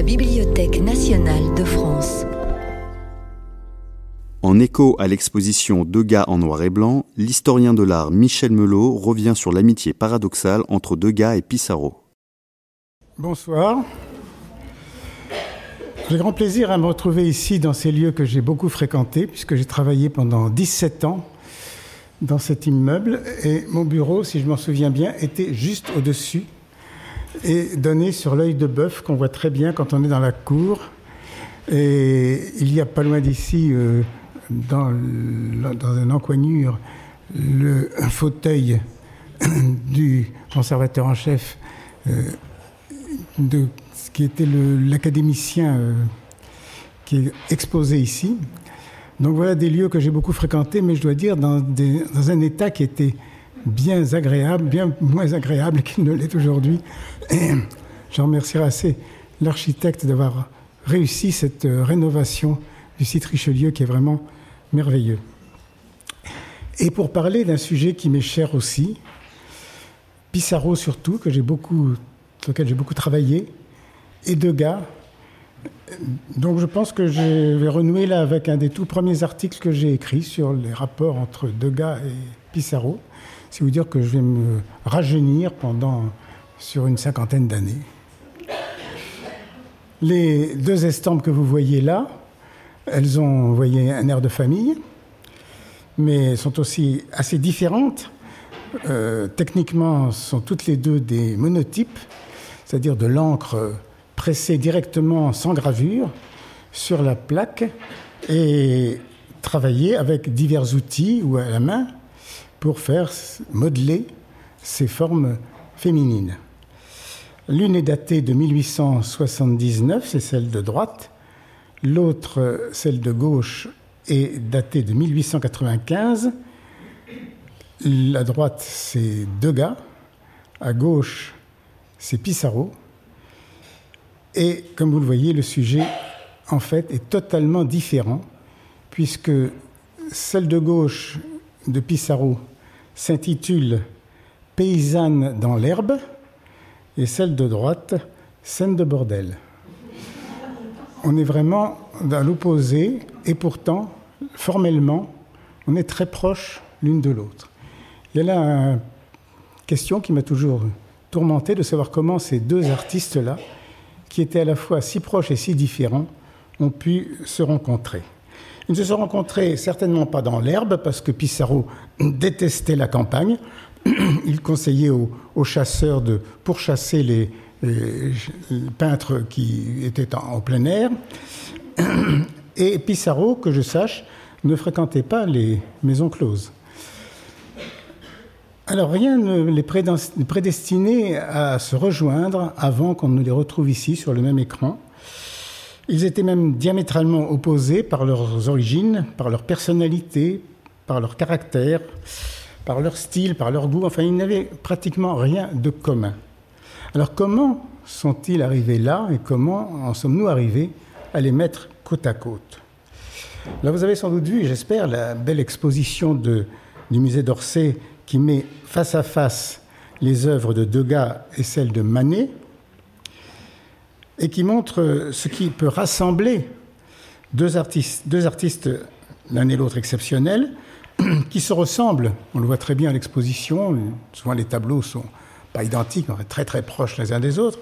la Bibliothèque nationale de France. En écho à l'exposition Degas en noir et blanc, l'historien de l'art Michel Melot revient sur l'amitié paradoxale entre Degas et Pissarro. Bonsoir. J'ai grand plaisir à me retrouver ici dans ces lieux que j'ai beaucoup fréquentés, puisque j'ai travaillé pendant 17 ans dans cet immeuble. Et mon bureau, si je m'en souviens bien, était juste au-dessus et donné sur l'œil de bœuf qu'on voit très bien quand on est dans la cour. Et il y a pas loin d'ici, euh, dans, dans une encoignure, le un fauteuil du conservateur en chef euh, de ce qui était l'académicien euh, qui est exposé ici. Donc voilà des lieux que j'ai beaucoup fréquentés, mais je dois dire dans, dans, un état qui était bien agréable, bien moins agréable qu'il ne l'est aujourd'hui. Et je remercierai assez l'architecte d'avoir réussi cette euh, rénovation du site Richelieu qui est vraiment merveilleux. Et pour parler d'un sujet qui m'est cher aussi, Pissarro surtout, que j'ai beaucoup sur lequel j'ai beaucoup travaillé, et Degas. Donc je pense que je vais renouer là avec un des tout premiers articles que j'ai écrit sur les rapports entre Degas et Pissarro. C'est vous dire que je vais me rajeunir pendant sur une cinquantaine d'années. Les deux estampes que vous voyez là, elles ont, voyez, un air de famille, mais sont aussi assez différentes. Euh, techniquement, sont toutes les deux des monotypes c'est-à-dire de l'encre pressée directement sans gravure sur la plaque et travailler avec divers outils ou à la main pour faire modeler ces formes féminines. L'une est datée de 1879, c'est celle de droite. L'autre, celle de gauche, est datée de 1895. La droite, c'est Degas. À gauche, c'est Pissarro. Et comme vous le voyez, le sujet, en fait, est totalement différent, puisque celle de gauche de Pissarro s'intitule Paysanne dans l'herbe, et celle de droite, Scène de bordel. On est vraiment dans l'opposé, et pourtant, formellement, on est très proches l'une de l'autre. Il y a là une question qui m'a toujours tourmenté de savoir comment ces deux artistes-là, qui étaient à la fois si proches et si différents, ont pu se rencontrer. Ils ne se sont rencontrés certainement pas dans l'herbe, parce que Pissarro détestait la campagne. Il conseillait aux, chasseurs de pourchasser les, les, peintres qui étaient en, en, plein air. Et Pissarro, que je sache, ne fréquentait pas les maisons closes. Alors rien ne les prédestinait à se rejoindre avant qu'on ne les retrouve ici sur le même écran. Ils étaient même diamétralement opposés par leurs origines, par leur personnalité, par leur caractère, par leur style, par leur goût. Enfin, ils n'avaient pratiquement rien de commun. Alors comment sont-ils arrivés là et comment en sommes-nous arrivés à les mettre côte à côte? Là, vous avez sans doute vu, j'espère, la belle exposition du musée d'Orsay qui met face à face les œuvres de Degas et celles de Manet, et qui montre ce qui peut rassembler deux artistes, deux artistes l'un et l'autre exceptionnels, qui se ressemblent. On le voit très bien à l'exposition. Souvent, les tableaux sont pas identiques, mais très très proches les uns des autres.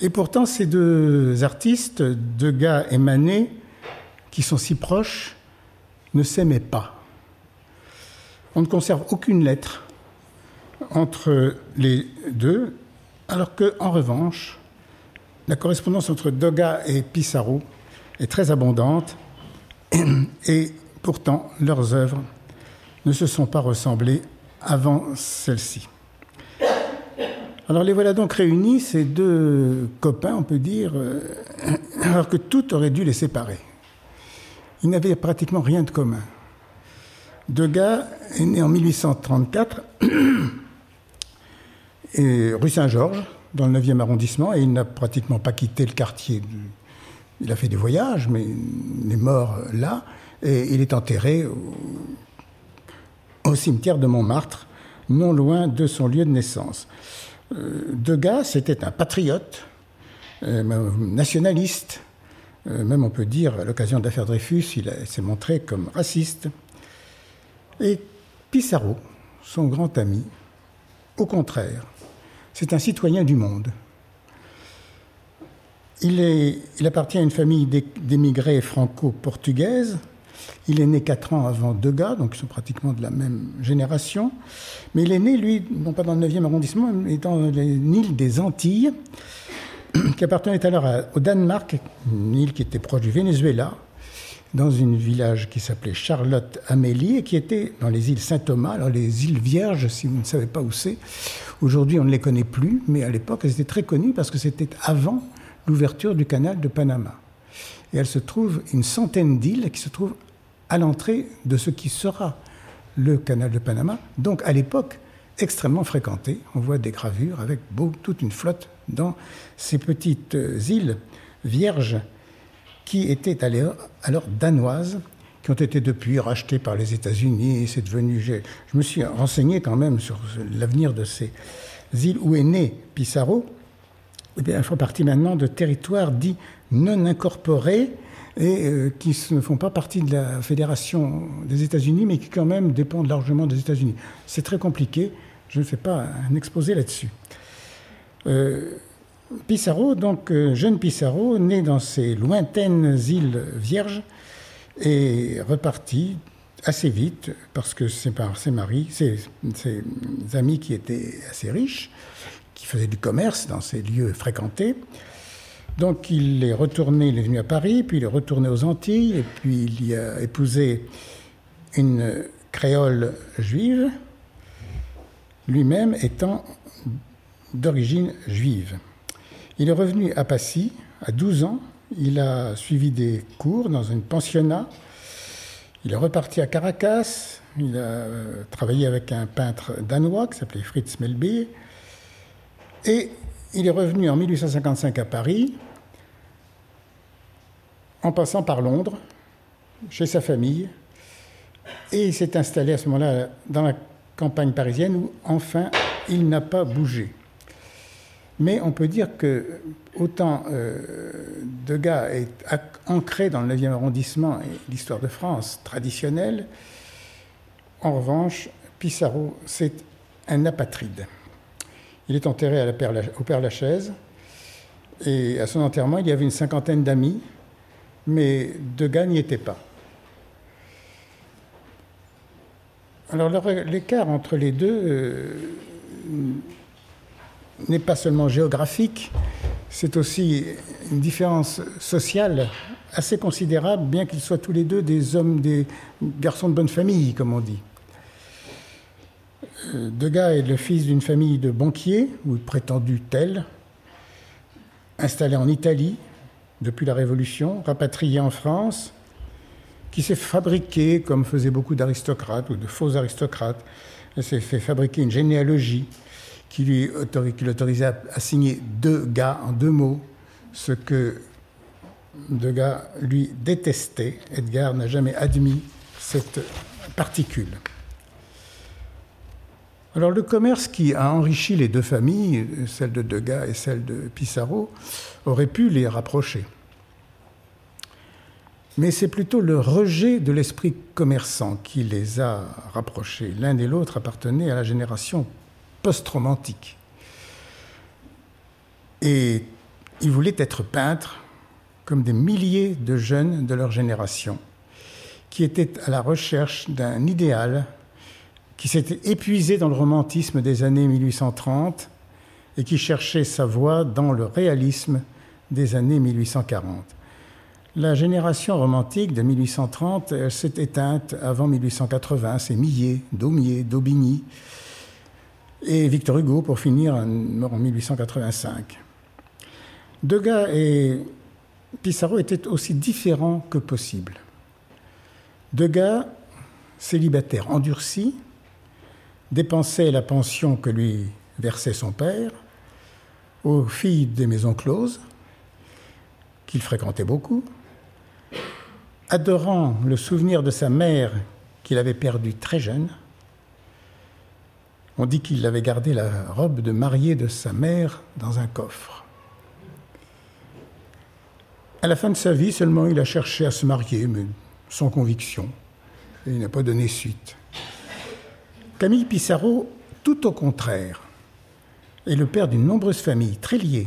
Et pourtant, ces deux artistes, Degas et Manet, qui sont si proches, ne s'aimaient pas on ne conserve aucune lettre entre les deux, alors que, en revanche, la correspondance entre Doga et Pissarro est très abondante, et pourtant leurs œuvres ne se sont pas ressemblées avant celle-ci. Alors les voilà donc réunis, ces deux copains, on peut dire, euh, alors que tout aurait dû les séparer. Ils n'avaient pratiquement rien de commun. Degas est né en 1834 et rue Saint-Georges, dans le 9e arrondissement, et il n'a pratiquement pas quitté le quartier. Il a fait des voyages, mais il est mort là, et il est enterré au, cimetière de Montmartre, non loin de son lieu de naissance. Euh, Degas, c'était un patriote, nationaliste. même on peut dire, à l'occasion de l'affaire Dreyfus, il s'est montré comme raciste. Et Pissarro, son grand ami, au contraire, c'est un citoyen du monde. Il, appartient à une famille d'émigrés franco-portugaises. Il est né quatre ans avant Degas, donc ils sont pratiquement de la même génération. Mais il est né, lui, non pas dans le 9e arrondissement, mais dans l'île des Antilles, qui appartenait alors au Danemark, une île qui était proche du Venezuela, dans un village qui s'appelait Charlotte Amélie et qui était dans les îles Saint-Thomas. Alors les îles Vierges, si vous ne savez pas où c'est, aujourd'hui on ne les connaît plus, mais à l'époque elles étaient très connues parce que c'était avant l'ouverture du canal de Panama. Et elle se trouve une centaine d'îles qui se trouvent à l'entrée de ce qui sera le canal de Panama, donc à l'époque extrêmement fréquenté. On voit des gravures avec toute une flotte dans ces petites îles vierges qui étaient alors danoises, qui ont été depuis rachetées par les États-Unis. C'est devenu. Je me suis renseigné quand même sur l'avenir de ces îles où est né Pissarro? Eh elles font partie maintenant de territoires dits non incorporés et euh, qui ne font pas partie de la Fédération des États-Unis, mais qui quand même dépendent largement des États-Unis. C'est très compliqué. Je ne fais pas un exposé là-dessus. Euh, Pissarro, donc euh, jeune Pissarro, né dans ces lointaines îles vierges, est reparti assez vite parce que ses, ses maris, ses, ses, amis qui étaient assez riches, qui faisaient du commerce dans ces lieux fréquentés. Donc il est retourné, il est venu à Paris, puis il est retourné aux Antilles, et puis il y a épousé une créole juive, lui-même étant d'origine juive. Il est revenu à Passy à 12 ans. Il a suivi des cours dans un pensionnat. Il est reparti à Caracas. Il a euh, travaillé avec un peintre danois qui s'appelait Fritz Melby. Et il est revenu en 1855 à Paris, en passant par Londres, chez sa famille. Et il s'est installé à ce moment-là dans la campagne parisienne où, enfin, il n'a pas bougé. Mais on peut dire que autant euh, Degas est ancré dans le 9e arrondissement et l'histoire de France traditionnelle, en revanche, Pissarro, c'est un apatride. Il est enterré au Père Lachaise, et à son enterrement, il y avait une cinquantaine d'amis, mais Degas n'y était pas. Alors l'écart entre les deux euh, n'est pas seulement géographique, c'est aussi une différence sociale assez considérable, bien qu'ils soient tous les deux des hommes, des garçons de bonne famille, comme on dit. Euh, Degas est le fils d'une famille de banquiers, ou prétendu tel, installé en Italie depuis la Révolution, rapatrié en France, qui s'est fabriqué, comme faisaient beaucoup d'aristocrates ou de faux aristocrates, s'est fait fabriquer une généalogie qui l'autorisait à, signer deux gars en deux mots, ce que Degas lui détestait. Edgar n'a jamais admis cette particule. Alors le commerce qui a enrichi les deux familles, celle de Degas et celle de Pissarro, aurait pu les rapprocher. Mais c'est plutôt le rejet de l'esprit commerçant qui les a rapprochés. L'un et l'autre appartenaient à la génération post-romantique. Et il voulait être peintre comme des milliers de jeunes de leur génération qui étaient à la recherche d'un idéal qui s'était épuisé dans le romantisme des années 1830 et qui cherchait sa voie dans le réalisme des années 1840. La génération romantique de 1830 s'est éteinte avant 1880, c'est Millet, Daumier, Daubigny, et Victor Hugo pour finir, mort en 1885. Degas et Pissarro étaient aussi différents que possible. Degas, célibataire endurci, dépensait la pension que lui versait son père aux filles des maisons closes, qu'il fréquentait beaucoup, adorant le souvenir de sa mère qu'il avait perdue très jeune, on dit qu'il avait gardé la robe de mariée de sa mère dans un coffre. À la fin de sa vie, seulement il a cherché à se marier, mais sans conviction. Il n'a pas donné suite. Camille Pissarro, tout au contraire, est le père d'une nombreuse famille, très liée.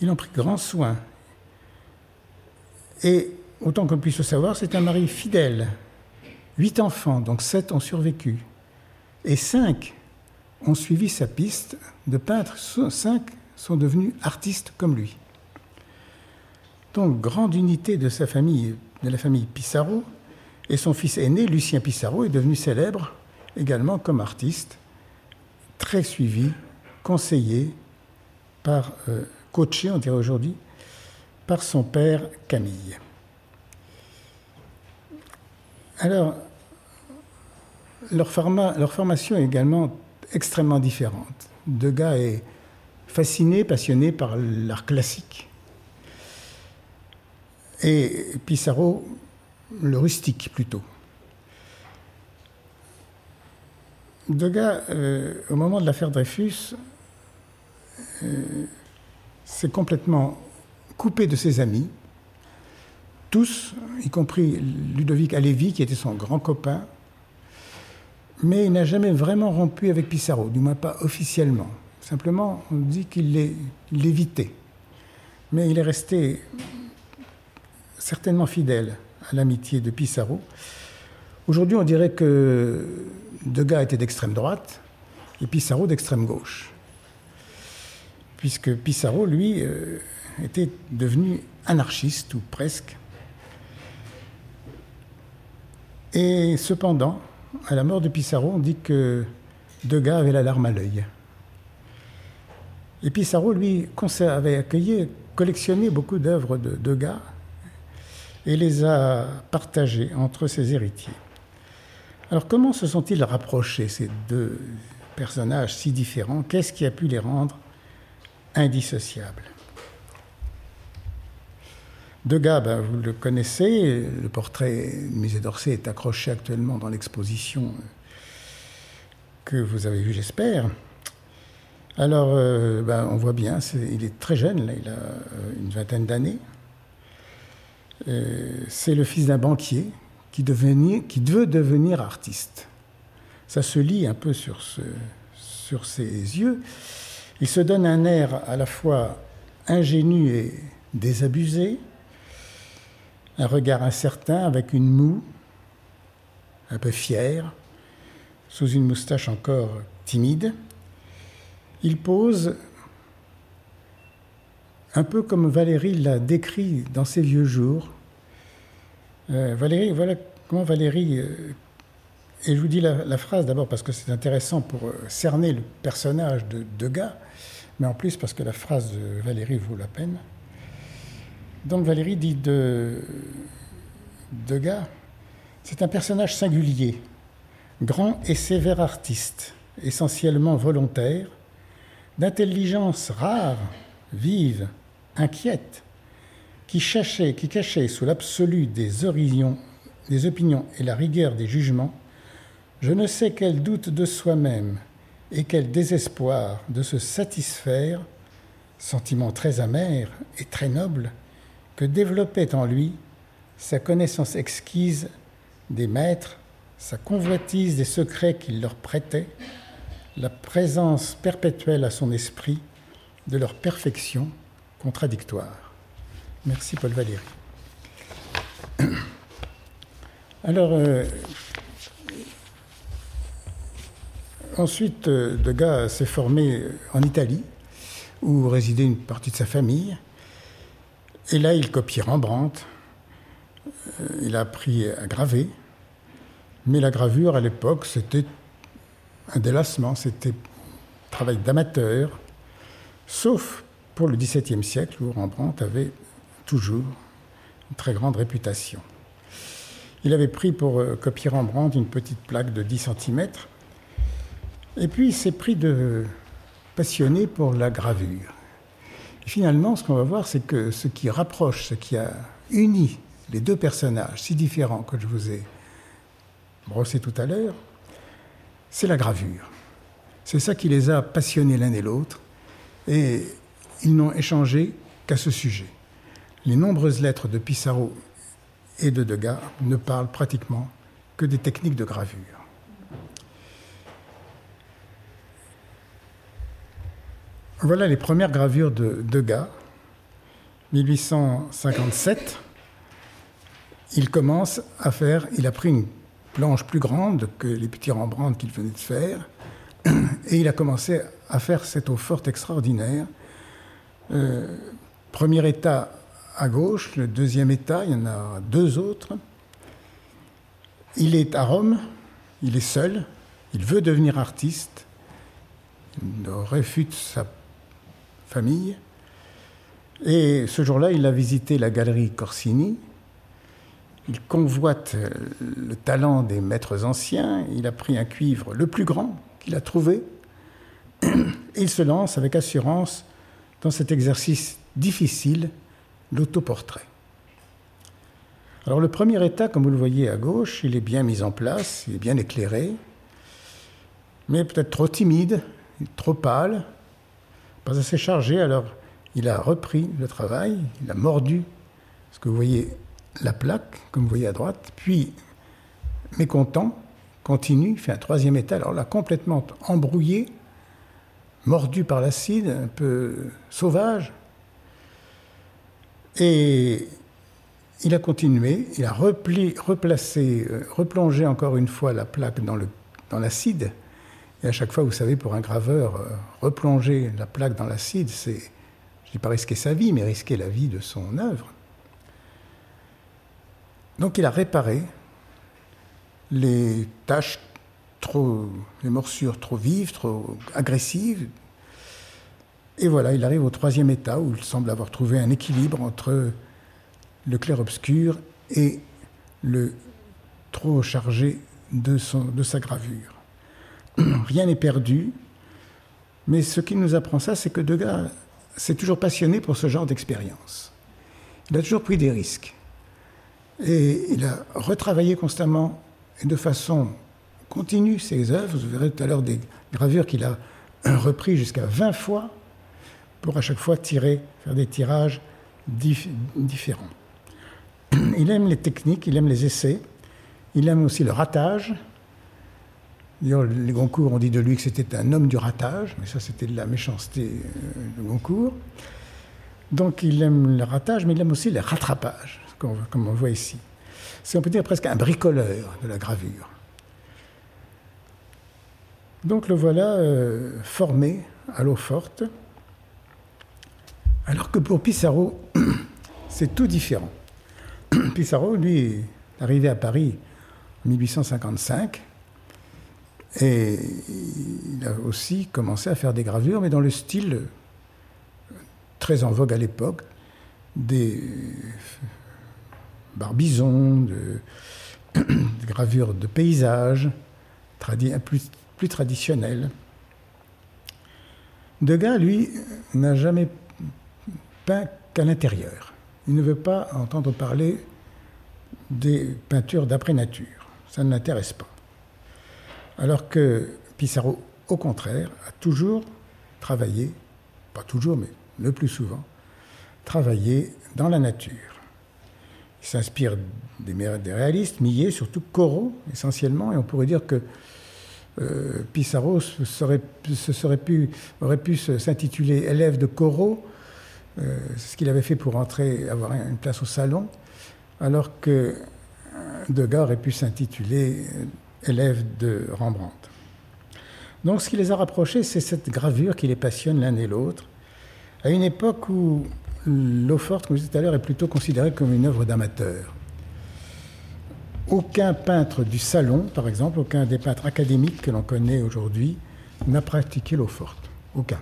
Il en prit grand soin. Et, autant qu'on puisse le savoir, c'est un mari fidèle. Huit enfants, donc sept ont survécu. Et cinq ont suivi sa piste de peintre. Cinq sont devenus artistes comme lui. Donc, grande unité de sa famille, de la famille Pissarro. Et son fils aîné, Lucien Pissarro, est devenu célèbre également comme artiste, très suivi, conseillé par, euh, coaché, on dirait aujourd'hui, par son père Camille. Alors, leur, leur formation est également extrêmement différente. Degas est fasciné, passionné par l'art classique. Et Pissarro, le rustique plutôt. Degas, euh, au moment de l'affaire Dreyfus, euh, s'est complètement coupé de ses amis, tous, y compris Ludovic Alévi, qui était son grand copain, mais il n'a jamais vraiment rompu avec Pissarro, du moins pas officiellement. Simplement, on dit qu'il l'évitait. Mais il est resté certainement fidèle à l'amitié de Pissarro. Aujourd'hui, on dirait que Degas était d'extrême droite et Pissarro d'extrême gauche. Puisque Pissarro, lui, euh, était devenu anarchiste, ou presque. Et cependant, à la mort de Pissarro, on dit que Degas avait la larme à l'œil. Et Pissarro, lui, avait accueilli, collectionné beaucoup d'œuvres de Degas et les a partagées entre ses héritiers. Alors comment se sont-ils rapprochés, ces deux personnages si différents? Qu'est-ce qui a pu les rendre indissociables? Degas, ben, vous le connaissez, le portrait du musée d'Orsay est accroché actuellement dans l'exposition que vous avez vue, j'espère. Alors, euh, ben, on voit bien, il est très jeune, il a euh, une vingtaine d'années. Euh, c'est le fils d'un banquier qui, veut devenir artiste. Ça se lit un peu sur, sur ses yeux. Il se donne un air à la fois ingénu et désabusé, un regard incertain avec une moue, un peu fière, sous une moustache encore timide. Il pose un peu comme Valérie l'a décrit dans ses vieux jours, euh, Valérie, voilà comment Valérie. Euh, et je vous dis la, phrase d'abord parce que c'est intéressant pour euh, cerner le personnage de Degas, mais en plus parce que la phrase de Valérie vaut la peine. Donc Valérie dit de Degas c'est un personnage singulier, grand et sévère artiste, essentiellement volontaire, d'intelligence rare, vive, inquiète, qui cachait, qui cachait sous l'absolu des, des opinions et la rigueur des jugements, je ne sais quel doute de soi-même et quel désespoir de se satisfaire, sentiment très amer et très noble, que développait en lui sa connaissance exquise des maîtres, sa convoitise des secrets qu'il leur prêtait, la présence perpétuelle à son esprit de leur perfection contradictoire. Merci Paul Valéry. Alors, euh, ensuite, euh, Degas s'est formé en Italie, où résidait une partie de sa famille. Et là, il copie Rembrandt. Euh, il a appris à graver. Mais la gravure, à l'époque, c'était un délassement, c'était travail d'amateur, sauf pour le XVIIe siècle, où Rembrandt avait toujours une très grande réputation. Il avait pris pour euh, copier Rembrandt une petite plaque de 10 cm, et puis il s'est pris de passionné pour la gravure. Finalement, ce qu'on va voir, c'est que ce qui rapproche, ce qui a uni les deux personnages si différents que je vous ai brossés tout à l'heure, c'est la gravure. C'est ça qui les a passionnés l'un et l'autre, et ils n'ont échangé qu'à ce sujet. les nombreuses lettres de Pissarro et de Degas ne parlent pratiquement que des techniques de gravure. Voilà les premières gravures de Degas, 1857. Il commence à faire, il a pris une planche plus grande que les petits Rembrandt qu'il venait de faire, et il a commencé à faire cette eau forte extraordinaire. Euh, premier état à gauche, le deuxième état, il y en a deux autres. Il est à Rome, il est seul, il veut devenir artiste, il réfute sa famille. Et ce jour-là, il a visité la galerie Corsini. Il convoite le talent des maîtres anciens. Il a pris un cuivre le plus grand qu'il a trouvé. Et il se lance avec assurance dans cet exercice difficile, l'autoportrait. Alors le premier état, comme vous le voyez à gauche, il est bien mis en place, il est bien éclairé, mais peut-être trop timide, trop pâle, pas assez chargé. Alors il a repris le travail, il a mordu ce que vous voyez la plaque, comme vous voyez à droite, puis mécontent, continue, fait un troisième état, alors là complètement embrouillé, mordu par l'acide, un peu sauvage. Et il a continué, il a replacé, euh, replongé encore une fois la plaque dans l'acide. Et à chaque fois, vous savez, pour un graveur, euh, replonger la plaque dans l'acide, c'est, je ne dis pas risquer sa vie, mais risquer la vie de son œuvre. Donc il a réparé les taches trop, les morsures trop vives, trop agressives. Et voilà, il arrive au troisième état où il semble avoir trouvé un équilibre entre le clair-obscur et le trop chargé de, sa gravure. Rien n'est perdu, mais ce qui nous apprend ça, c'est que Degas s'est toujours passionné pour ce genre d'expérience. Il a toujours pris des risques. Et il a retravaillé constamment et de façon continue ses œuvres. Vous verrez tout à l'heure des gravures qu'il a repris jusqu'à 20 fois pour à chaque fois tirer, faire des tirages différents. Il aime les techniques, il aime les essais, il aime aussi le ratage. D'ailleurs, les Goncourt ont dit de lui que c'était un homme du ratage, mais ça c'était de la méchanceté euh, de Goncourt. Donc il aime le ratage, mais il aime aussi le rattrapage, comme on voit ici. C'est, on peut dire, presque un bricoleur de la gravure. Donc le voilà euh, formé à l'eau forte, alors que pour Pissarro, c'est tout différent. Pissarro, lui, est arrivé à Paris en 1855 et il a aussi commencé à faire des gravures, mais dans le style très en vogue à l'époque, des barbizons, de, gravures de paysages, plus, plus traditionnelles. Degas, lui, n'a jamais peint qu'à l'intérieur. Il ne veut pas entendre parler des peintures d'après-nature. Ça ne l'intéresse pas. Alors que Pissarro, au contraire, a toujours travaillé, pas toujours, mais le plus souvent, travaillé dans la nature. Il s'inspire des, réalistes, Millet, surtout Corot, essentiellement, et on pourrait dire que euh, Pissarro aurait pu s'intituler élève de Corot, euh, ce qu'il avait fait pour entrer, avoir une place au salon, alors que Degas aurait pu s'intituler élève de Rembrandt. Donc ce qui les a rapprochés, c'est cette gravure qui les passionne l'un et l'autre, à une époque où l'eau forte, comme je disais tout à l'heure, est plutôt considérée comme une œuvre d'amateur. Aucun peintre du salon, par exemple, aucun des peintres académiques que l'on connaît aujourd'hui, n'a pratiqué l'eau forte. Aucun.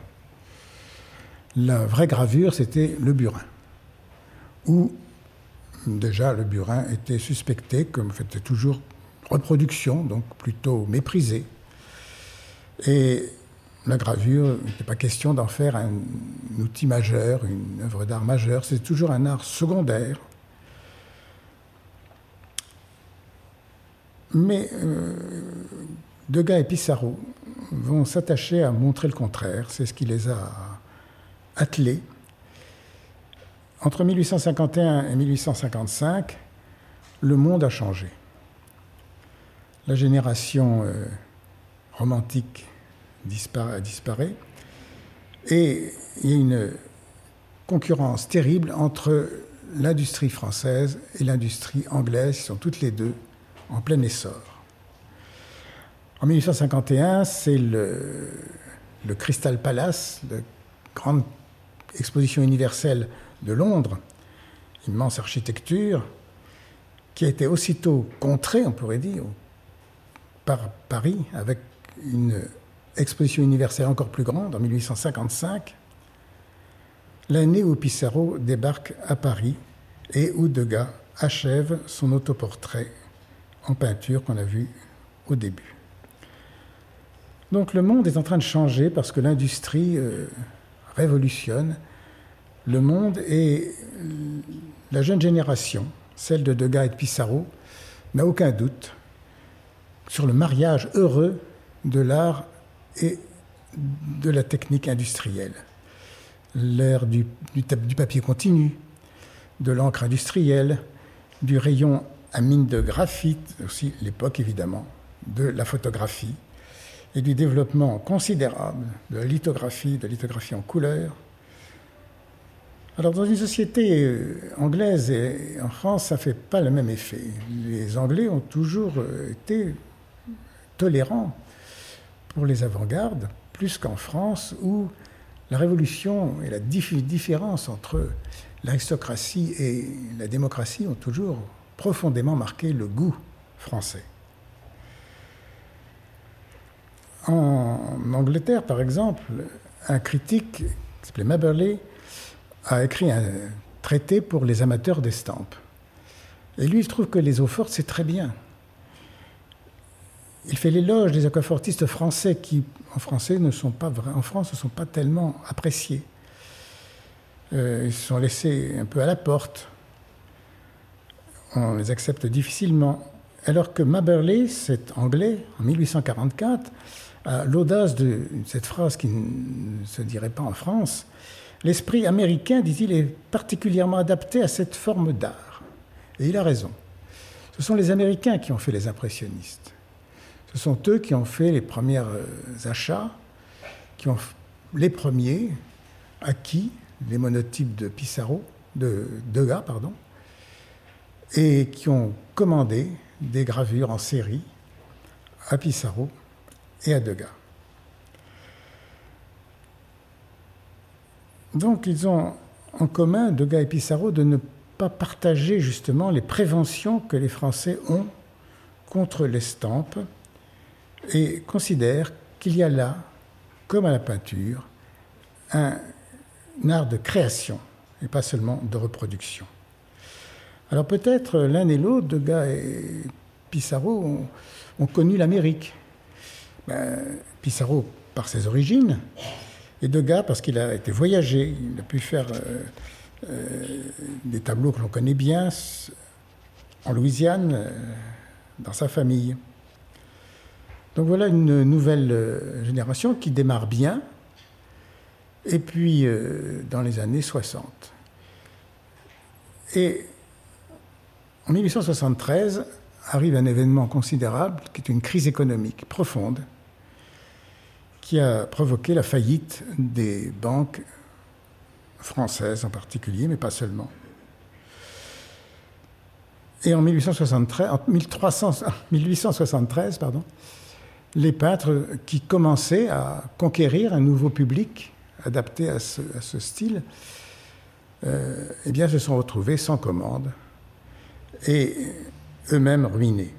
La vraie gravure, c'était le burin, où déjà le burin était suspecté comme fait toujours reproduction, donc plutôt méprisé. Et la gravure, il n'était pas question d'en faire un, outil majeur, une œuvre d'art majeure, c'est toujours un art secondaire. Mais euh, Degas et Pissarro vont s'attacher à montrer le contraire, c'est ce qui les a attelés. entre 1851 et 1855, le monde a changé. La génération euh, romantique disparaît, et il y a une concurrence terrible entre l'industrie française et l'industrie anglaise, qui sont toutes les deux en plein essor. En 1851, c'est le, Crystal Palace, la grande exposition universelle de Londres, immense architecture, qui a été aussitôt contrée, on pourrait dire, par Paris, avec une exposition universelle encore plus grande en 1855, l'année où Pissarro débarque à Paris et où Degas achève son autoportrait en peinture qu'on a vu au début. Donc le monde est en train de changer parce que l'industrie euh, révolutionne le monde et la jeune génération, celle de Degas et de Pissarro, n'a aucun doute sur le mariage heureux de l'art et de la technique industrielle. L'ère du, du, papier continu, de l'encre industrielle, du rayon à mine de graphite, aussi l'époque évidemment, de la photographie, et du développement considérable de la lithographie, de la lithographie en couleur, alors dans une société euh, anglaise et en France, ça ne fait pas le même effet. Les Anglais ont toujours euh, été tolérants pour les avant-gardes, plus qu'en France, où la révolution et la différence entre l'aristocratie et la démocratie ont toujours profondément marqué le goût français. En Angleterre, par exemple, un critique qui s'appelait Maberley a écrit un traité pour les amateurs d'estampes. Et lui, il trouve que les eaux fortes, c'est très bien. Il fait l'éloge des aquafortistes français qui, en, français, ne sont pas, en France, ne sont pas tellement appréciés. Euh, ils se sont laissés un peu à la porte. On les accepte difficilement. Alors que Maberley, cet anglais, en 1844, a l'audace de cette phrase qui ne se dirait pas en France, L'esprit américain, dit-il, est particulièrement adapté à cette forme d'art. Et il a raison. Ce sont les Américains qui ont fait les impressionnistes. Ce sont eux qui ont fait les premiers euh, achats, qui ont les premiers acquis les monotypes de Pissarro, de Degas, pardon, et qui ont commandé des gravures en série à Pissarro et à Degas. Donc ils ont en commun, Degas et Pissarro, de ne pas partager justement les préventions que les Français ont contre l'estampe et considèrent qu'il y a là, comme à la peinture, un, art de création et pas seulement de reproduction. Alors peut-être l'un et l'autre, Degas et Pissarro, ont, connu l'Amérique. Ben, Pissarro par ses origines, et Degas, parce qu'il a été voyagé, il a pu faire euh, euh, des tableaux que l'on connaît bien en Louisiane, euh, dans sa famille. Donc voilà une nouvelle génération qui démarre bien, et puis dans les années 60. Et en 1873 arrive un événement considérable qui est une crise économique profonde qui a provoqué la faillite des banques françaises en particulier, mais pas seulement. Et en, 1873, en 1873, pardon, les peintres qui commençaient à conquérir un nouveau public adapté à ce, style, euh, eh se sont retrouvés sans commande et eux-mêmes ruinés.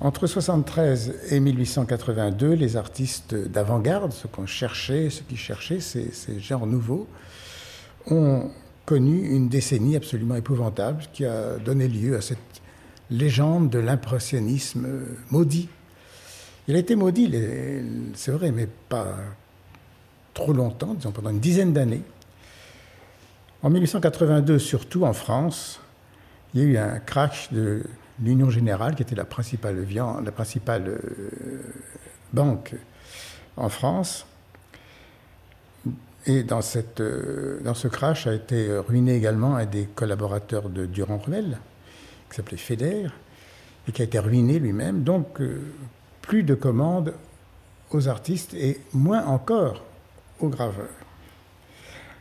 Entre 1973 et 1882, les artistes d'avant-garde, ceux qu'on cherchait, ceux qui cherchaient ces, genres nouveaux, ont connu une décennie absolument épouvantable qui a donné lieu à cette légende de l'impressionnisme maudit. Il a été maudit, c'est vrai, mais pas trop longtemps, disons pendant une dizaine d'années. En 1882, surtout en France, il y a eu un crash de l'Union Générale, qui était la principale, euh, banque en France. Et euh, dans ce crash a été ruiné également un des collaborateurs de Durand-Ruel, qui s'appelait Feder, et qui a été ruiné lui-même. Donc, euh, plus de commandes aux artistes et moins encore aux graveurs.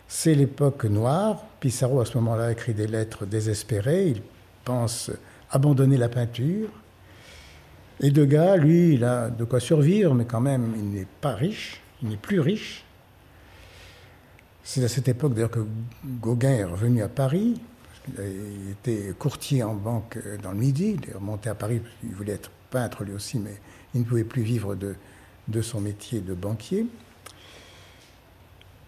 C'est l'époque noire. Pissarro, à ce moment-là, écrit des lettres désespérées. Il pense abandonner la peinture. Et Degas, lui, il a de quoi survivre, mais quand même, il n'est pas riche, il n'est plus riche. C'est à cette époque d'ailleurs que Gauguin est revenu à Paris. Il était courtier en banque dans le Midi. Il est remonté à Paris qu'il voulait être peintre lui aussi, mais il ne pouvait plus vivre de, son métier de banquier.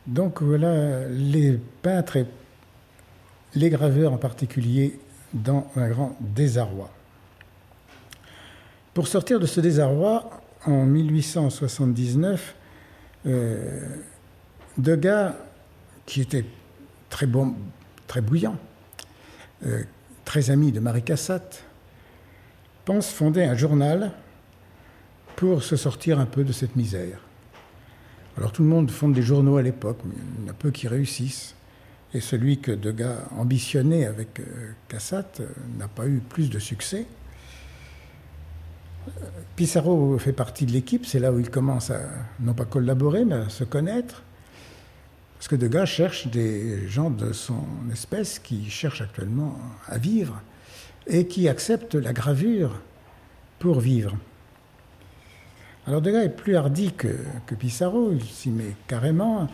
Donc voilà les peintres et les graveurs en particulier dans un grand désarroi. Pour sortir de ce désarroi, en 1879, euh, Degas, qui était très bon, très bouillant, euh, très ami de Marie Cassatt, pense fonder un journal pour se sortir un peu de cette misère. Alors tout le monde fonde des journaux à l'époque, mais il y en a peu qui réussissent. Et celui que Degas ambitionnait avec euh, Cassatt euh, n'a pas eu plus de succès. Pissarro fait partie de l'équipe, c'est là où il commence à non pas collaborer, mais à se connaître. Parce que Degas cherche des gens de son espèce qui cherchent actuellement à vivre et qui acceptent la gravure pour vivre. Alors Degas est plus hardi que, que Pissarro, il s'y met carrément,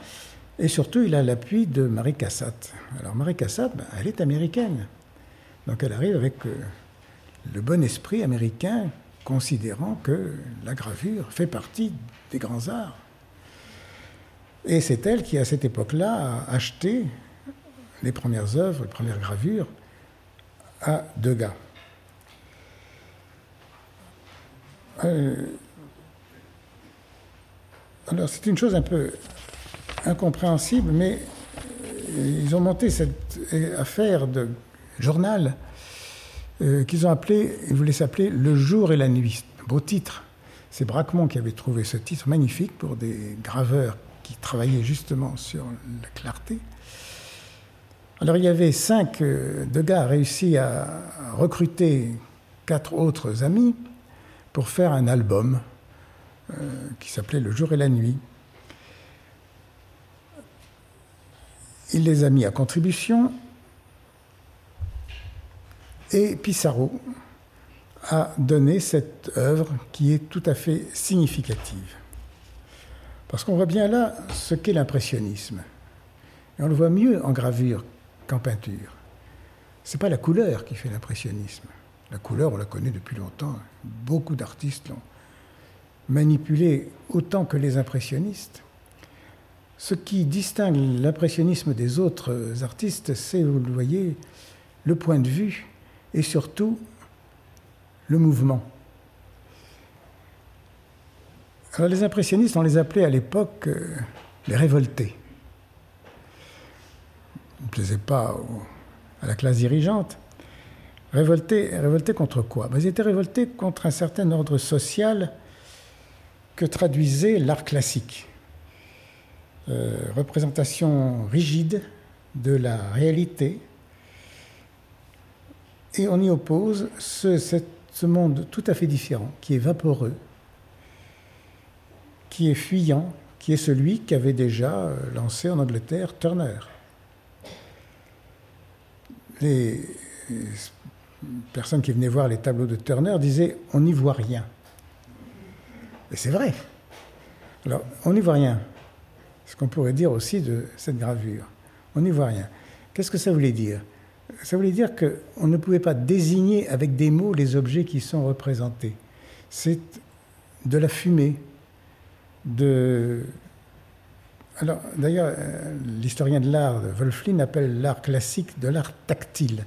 et surtout il a l'appui de Marie Cassatt. Alors Marie Cassatt, ben, elle est américaine, donc elle arrive avec euh, le bon esprit américain, considérant que la gravure fait partie des grands arts. Et c'est elle qui, à cette époque-là, a acheté les premières œuvres, les premières gravures à Degas. Euh, alors c'est une chose un peu incompréhensible, mais euh, ils ont monté cette affaire de journal euh, qu'ils ont appelé, ils voulaient s'appeler Le jour et la nuit. Beau titre. C'est Braquemont qui avait trouvé ce titre magnifique pour des graveurs qui travaillaient justement sur la clarté. Alors il y avait cinq, euh, de gars réussi à recruter quatre autres amis pour faire un album euh, qui s'appelait Le jour et la nuit. Il les a mis à contribution et Pissarro a donné cette œuvre qui est tout à fait significative. Parce qu'on voit bien là ce qu'est l'impressionnisme. Et on le voit mieux en gravure qu'en peinture. Ce n'est pas la couleur qui fait l'impressionnisme. La couleur, on la connaît depuis longtemps. Beaucoup d'artistes l'ont manipulé autant que les impressionnistes. Ce qui distingue l'impressionnisme des autres artistes, c'est, vous le voyez, le point de vue et surtout le mouvement. Alors les impressionnistes, on les appelait à l'époque euh, les révoltés. Ils ne plaisaient pas à la classe dirigeante. Révoltés, révoltés contre quoi? Ben, Ils étaient révoltés contre un certain ordre social traduisait l'art classique. Euh, représentation rigide de la réalité. Et on y oppose ce, ce monde tout à fait différent, qui est vaporeux, qui est fuyant, qui est celui qu'avait déjà euh, lancé en Angleterre Turner. Les personnes qui venaient voir les tableaux de Turner disaient on n'y voit rien. Et c'est vrai. Alors, on n'y voit rien. Ce qu'on pourrait dire aussi de cette gravure. On n'y voit rien. Qu'est-ce que ça voulait dire? Ça voulait dire qu'on ne pouvait pas désigner avec des mots les objets qui sont représentés. C'est de la fumée, de... Alors, d'ailleurs, euh, l'historien de l'art, Wolflin, appelle l'art classique de l'art tactile.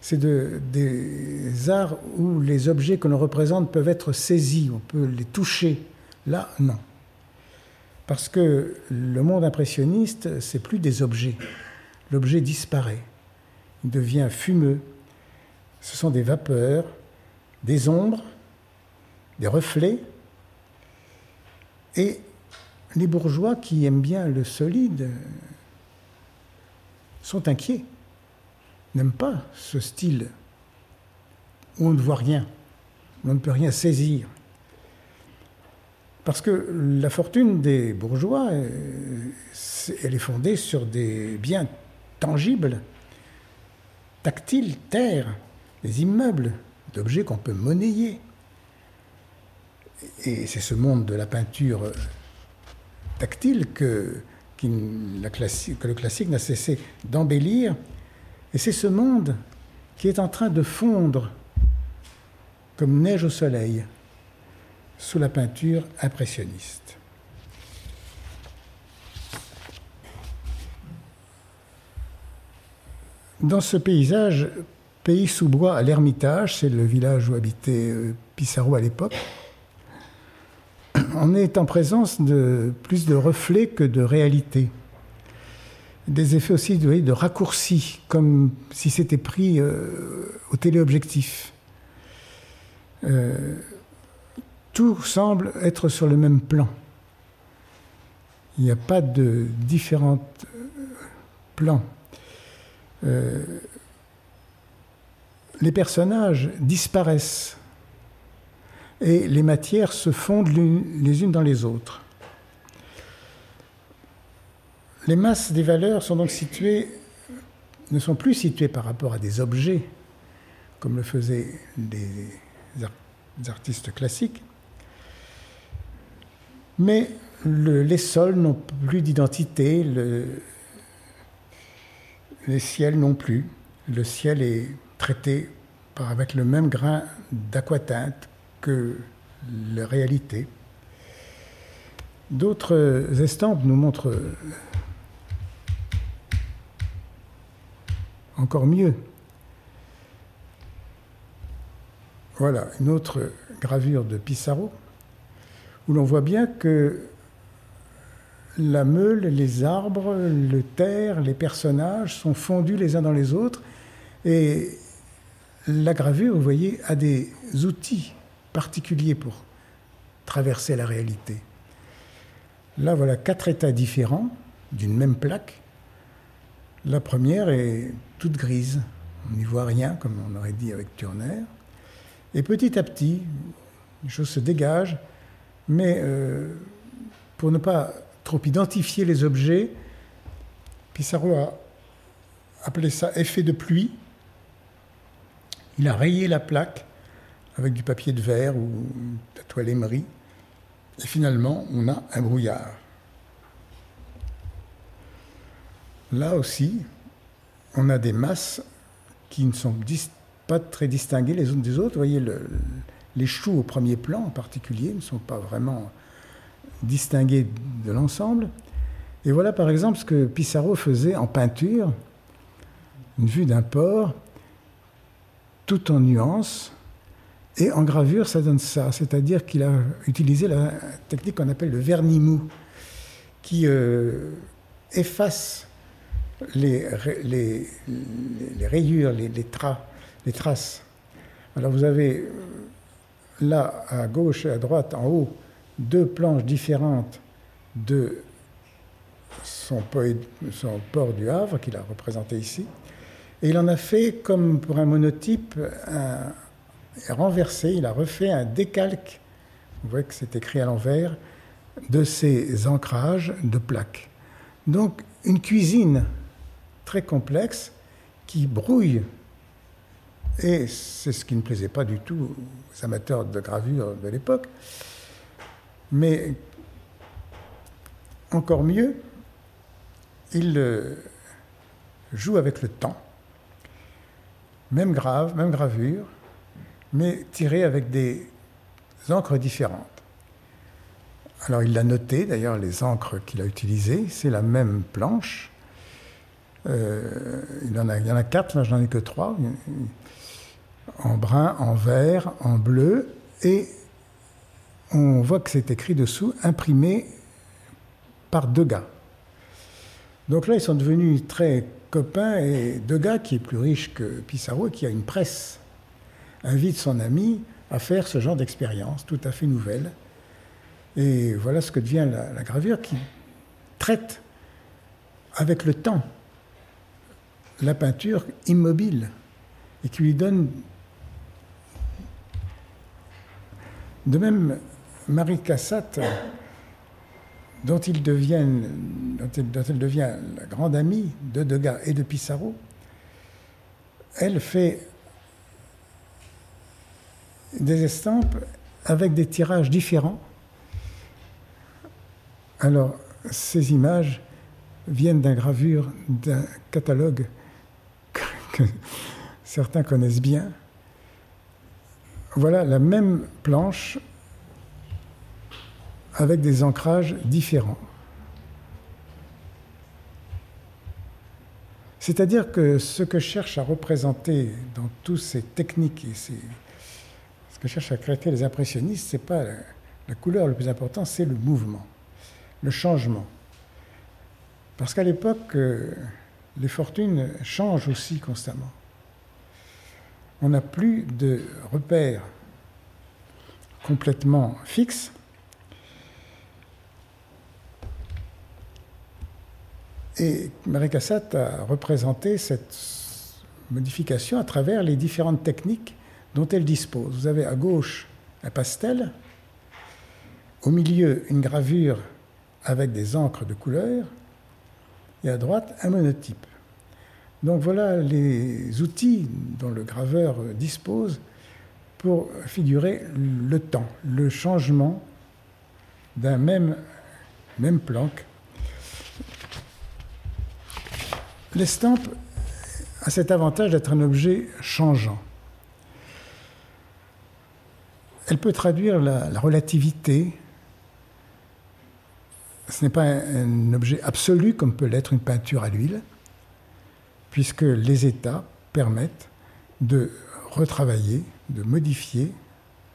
C'est de, des arts où les objets que l'on représente peuvent être saisis, on peut les toucher. Là, non. Parce que le monde impressionniste, c'est plus des objets. L'objet disparaît. Il devient fumeux. Ce sont des vapeurs, des ombres, des reflets. Et les bourgeois qui aiment bien le solide sont inquiets, n'aiment pas ce style où on ne voit rien, où on ne peut rien saisir. Parce que la fortune des bourgeois, euh, elle est fondée sur des biens tangibles, tactiles, terre, des immeubles, d'objets qu'on peut monnayer. Et c'est ce monde de la peinture tactile que, que le classique n'a cessé d'embellir. Et c'est ce monde qui est en train de fondre comme neige au soleil sous la peinture impressionniste. Dans ce paysage, pays sous bois à l'Ermitage, c'est le village où habitait euh, Pissarro à l'époque, on est en présence de plus de reflets que de réalité. Des effets aussi de, raccourcis, comme si c'était pris euh, au téléobjectif. Euh, tout semble être sur le même plan. Il n'y a pas de différents euh, plans. Les personnages disparaissent et les matières se fondent les unes dans les autres. Les masses des valeurs sont donc situées, ne sont plus situées par rapport à des objets, comme le faisaient les artistes classiques, mais les sols n'ont plus d'identité, les ciels non plus. Le ciel est traité avec le même grain d'aquatinte que la réalité. D'autres estampes nous montrent encore mieux. Voilà, une autre gravure de Pissarro où l'on voit bien que la meule, les arbres, le terre, les personnages sont fondus les uns dans les autres. Et la gravure, vous voyez, a des outils particuliers pour traverser la réalité. Là, voilà quatre états différents d'une même plaque. La première est toute grise. On n'y voit rien, comme on aurait dit avec Turner. Et petit à petit, les choses se dégagent mais euh, pour ne pas trop identifier les objets, Pissarro a appelé ça effet de pluie. Il a rayé la plaque avec du papier de verre ou de la toile émerie. Et finalement, on a un brouillard. Là aussi, on a des masses qui ne sont pas très distinguées les unes des autres. Vous voyez, le, les choux au premier plan en particulier ne sont pas vraiment distingués de l'ensemble. Et voilà par exemple ce que Pissarro faisait en peinture, une vue d'un port, tout en nuances, et en gravure ça donne ça, c'est-à-dire qu'il a utilisé la technique qu'on appelle le vernis mou, qui euh, efface les, rayures, les, les traces. Alors vous avez là, à gauche et à droite, en haut, deux planches différentes de son, port du Havre, qu'il a représenté ici. Et il en a fait, comme pour un monotype, un, renversé, il a refait un décalque, vous voyez que c'est écrit à l'envers, de ces ancrages de plaques. Donc une cuisine très complexe qui brouille et c'est ce qui ne plaisait pas du tout aux amateurs de gravure de l'époque. Mais encore mieux, il euh, joue avec le temps. Même grave, même gravure, mais tirée avec des encres différentes. Alors il l'a noté, d'ailleurs les encres qu'il a utilisées, c'est la même planche. Euh, il, y en a quatre, là j'en ai que trois en brun, en vert, en bleu, et on voit que c'est écrit dessous, imprimé par Degas. Donc là, ils sont devenus très copains, et Degas, qui est plus riche que Pissarro et qui a une presse, invite son ami à faire ce genre d'expérience tout à fait nouvelle. Et voilà ce que devient la, gravure qui traite avec le temps la peinture immobile et qui lui donne de même Marie Cassatt dont, elle devient la grande amie de Degas et de Pissarro, elle fait des estampes avec des tirages différents. Alors, ces images viennent d'un gravure d'un catalogue que, certains connaissent bien. Voilà la même planche avec des ancrages différents. C'est-à-dire que ce que cherche à représenter dans toutes ces techniques et ce que cherchent à créer les impressionnistes, ce n'est pas la, couleur le plus important, c'est le mouvement, le changement. Parce qu'à l'époque, euh, les fortunes changent aussi constamment. On n'a plus de repères complètement fixes. Et Marie Cassatt a représenté cette modification à travers les différentes techniques dont elle dispose. Vous avez à gauche un pastel, au milieu une gravure avec des encres de couleur, et à droite un monotype. Donc voilà les outils dont le graveur dispose pour figurer le temps, le changement d'un même, même planque L'estampe a cet avantage d'être un objet changeant. Elle peut traduire la, relativité. Ce n'est pas un, objet absolu comme peut l'être une peinture à l'huile, puisque les états permettent de retravailler, de modifier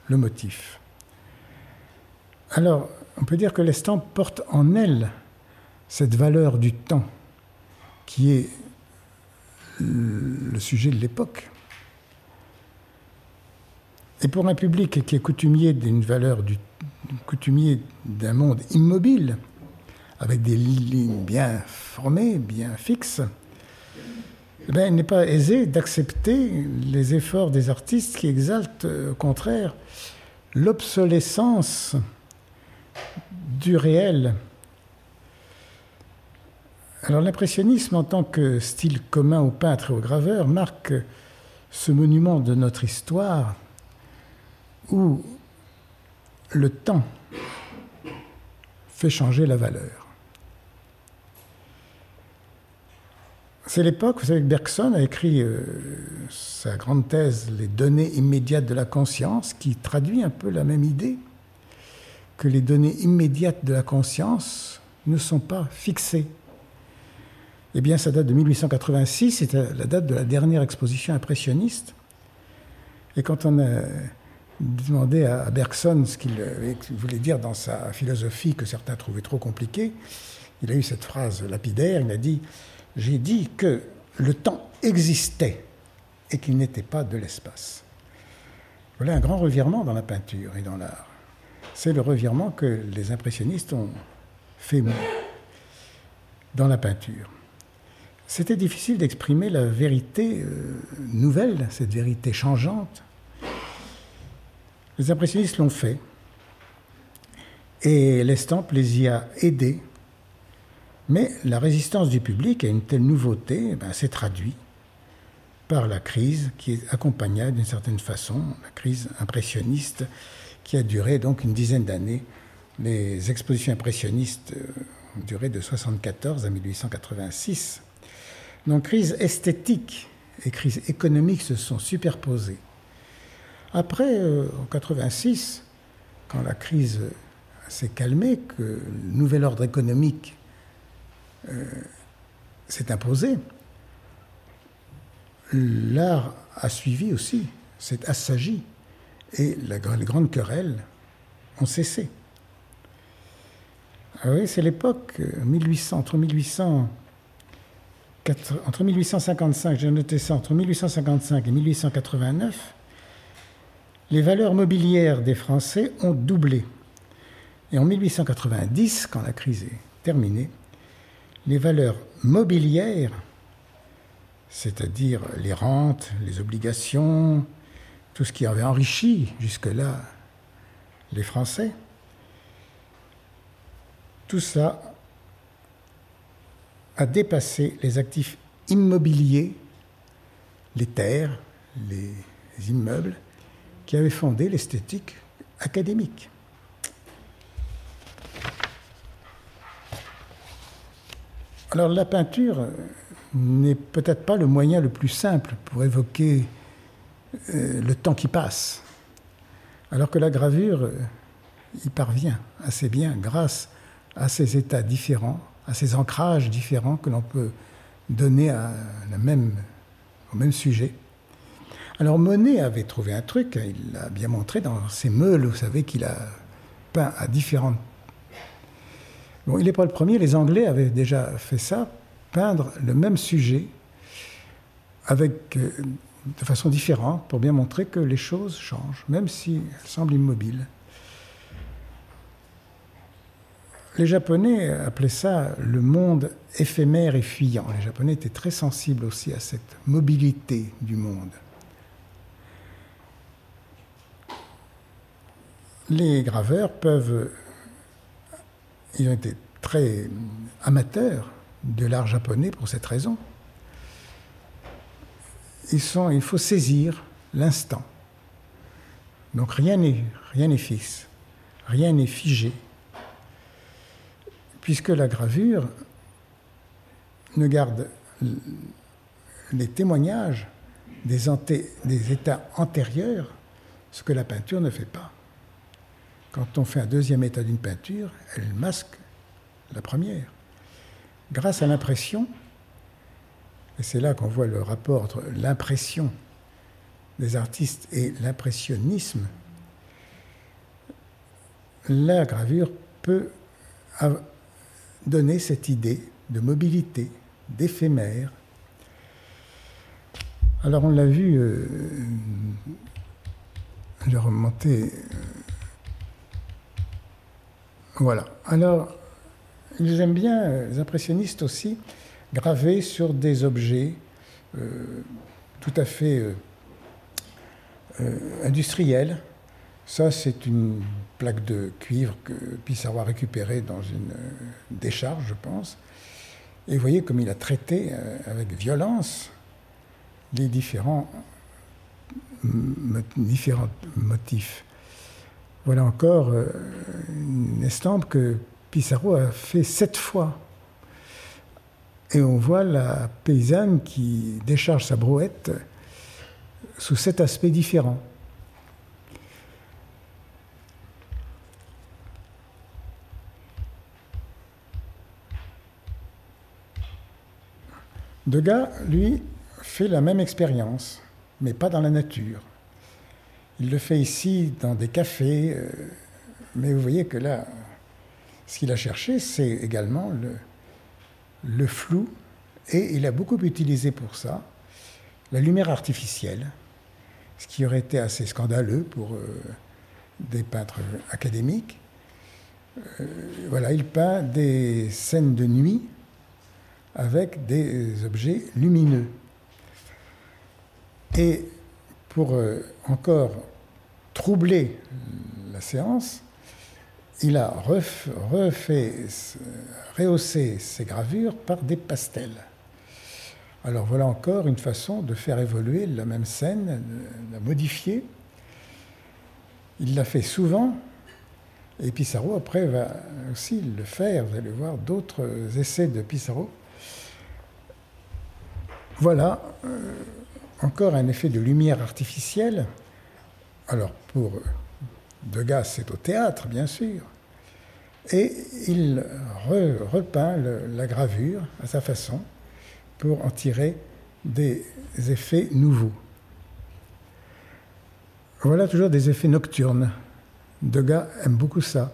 le motif. Alors, on peut dire que l'estampe porte en elle cette valeur du temps qui est le sujet de l'époque. Et pour un public qui est coutumier d'une valeur, du, coutumier d'un monde immobile, avec des lignes bien formées, bien fixes, eh ben, il n'est pas aisé d'accepter les efforts des artistes qui exaltent, au contraire, l'obsolescence du réel alors l'impressionnisme en tant que style commun aux peintres et aux graveurs marque ce monument de notre histoire où le temps fait changer la valeur. C'est l'époque, vous savez que Bergson a écrit euh, sa grande thèse Les données immédiates de la conscience, qui traduit un peu la même idée, que les données immédiates de la conscience ne sont pas fixées eh bien, ça date de 1886, c'était la date de la dernière exposition impressionniste. Et quand on a demandé à Bergson ce qu'il voulait dire dans sa philosophie que certains trouvaient trop compliquée, il a eu cette phrase lapidaire, il a dit « J'ai dit que le temps existait et qu'il n'était pas de l'espace ». Voilà un grand revirement dans la peinture et dans l'art. C'est le revirement que les impressionnistes ont fait dans la peinture c'était difficile d'exprimer la vérité euh, nouvelle, cette vérité changeante. Les impressionnistes l'ont fait. Et l'estampe les y a aidés. Mais la résistance du public à une telle nouveauté eh ben, s'est traduite par la crise qui accompagna d'une certaine façon la crise impressionniste qui a duré donc une dizaine d'années. Les expositions impressionnistes euh, ont duré de 1974 à 1886. Donc crise esthétique et crise économique se sont superposées. Après, euh, en 86, quand la crise s'est calmée, que le nouvel ordre économique s'est imposé, l'art a suivi aussi, s'est assagi, et les grandes querelles ont cessé. Ah oui, c'est l'époque, 1800, entre 1800 entre 1855, j'ai noté ça, entre 1855 et 1889, les valeurs mobilières des Français ont doublé. Et en 1890, quand la crise est terminée, les valeurs mobilières, c'est-à-dire les rentes, les obligations, tout ce qui avait enrichi jusque-là les Français, tout ça a dépassé les actifs immobiliers, les terres, les immeubles, qui avaient fondé l'esthétique académique. Alors la peinture n'est peut-être pas le moyen le plus simple pour évoquer euh, le temps qui passe, alors que la gravure euh, y parvient assez bien grâce à ces états différents, à ces ancrages différents que l'on peut donner au même sujet. Alors Monet avait trouvé un truc, il l'a bien montré dans ses meules, vous savez qu'il a peint à différentes... Bon, il n'est pas le premier, les Anglais avaient déjà fait ça, peindre le même sujet avec, euh, de façon différente pour bien montrer que les choses changent, même si elles semblent immobiles. Les Japonais appelaient ça le monde éphémère et fuyant. Les Japonais étaient très sensibles aussi à cette mobilité du monde. Les graveurs peuvent, ils ont été très amateurs de l'art japonais pour cette raison. Il faut saisir l'instant. Donc rien n'est fixe, rien n'est figé puisque la gravure ne garde les témoignages des, états antérieurs, ce que la peinture ne fait pas. Quand on fait un deuxième état d'une peinture, elle masque la première. Grâce à l'impression, et c'est là qu'on voit le rapport entre l'impression des artistes et l'impressionnisme, la gravure peut donner cette idée de mobilité, d'éphémère. Alors on l'a vu, euh, j'ai remonté. Euh, voilà. Alors, ils aiment bien, euh, les impressionnistes aussi, graver sur des objets tout à fait industriels, ça, c'est une plaque de cuivre que Pissarro a récupérée dans une euh, décharge, je pense. Et vous voyez comme il a traité euh, avec violence les différents motifs. Voilà encore euh, une estampe que Pissarro a fait sept fois. Et on voit la paysanne qui décharge sa brouette sous sept aspects différents. Degas, lui, fait la même expérience, mais pas dans la nature. Il le fait ici dans des cafés, euh, mais vous voyez que là, ce qu'il a cherché, c'est également le, flou, et il a beaucoup utilisé pour ça la lumière artificielle, ce qui aurait été assez scandaleux pour euh, des peintres académiques. Euh, voilà, il peint des scènes de nuit avec des objets lumineux. Et pour euh, encore troubler la séance, il a refait, rehaussé ses gravures par des pastels. Alors voilà encore une façon de faire évoluer la même scène, de la modifier. Il l'a fait souvent, et Pissarro après va aussi le faire. Vous allez voir d'autres essais de Pissarro voilà euh, encore un effet de lumière artificielle. Alors pour Degas, c'est au théâtre, bien sûr. Et il repeint la gravure à sa façon pour en tirer des effets nouveaux. Voilà toujours des effets nocturnes. Degas aime beaucoup ça.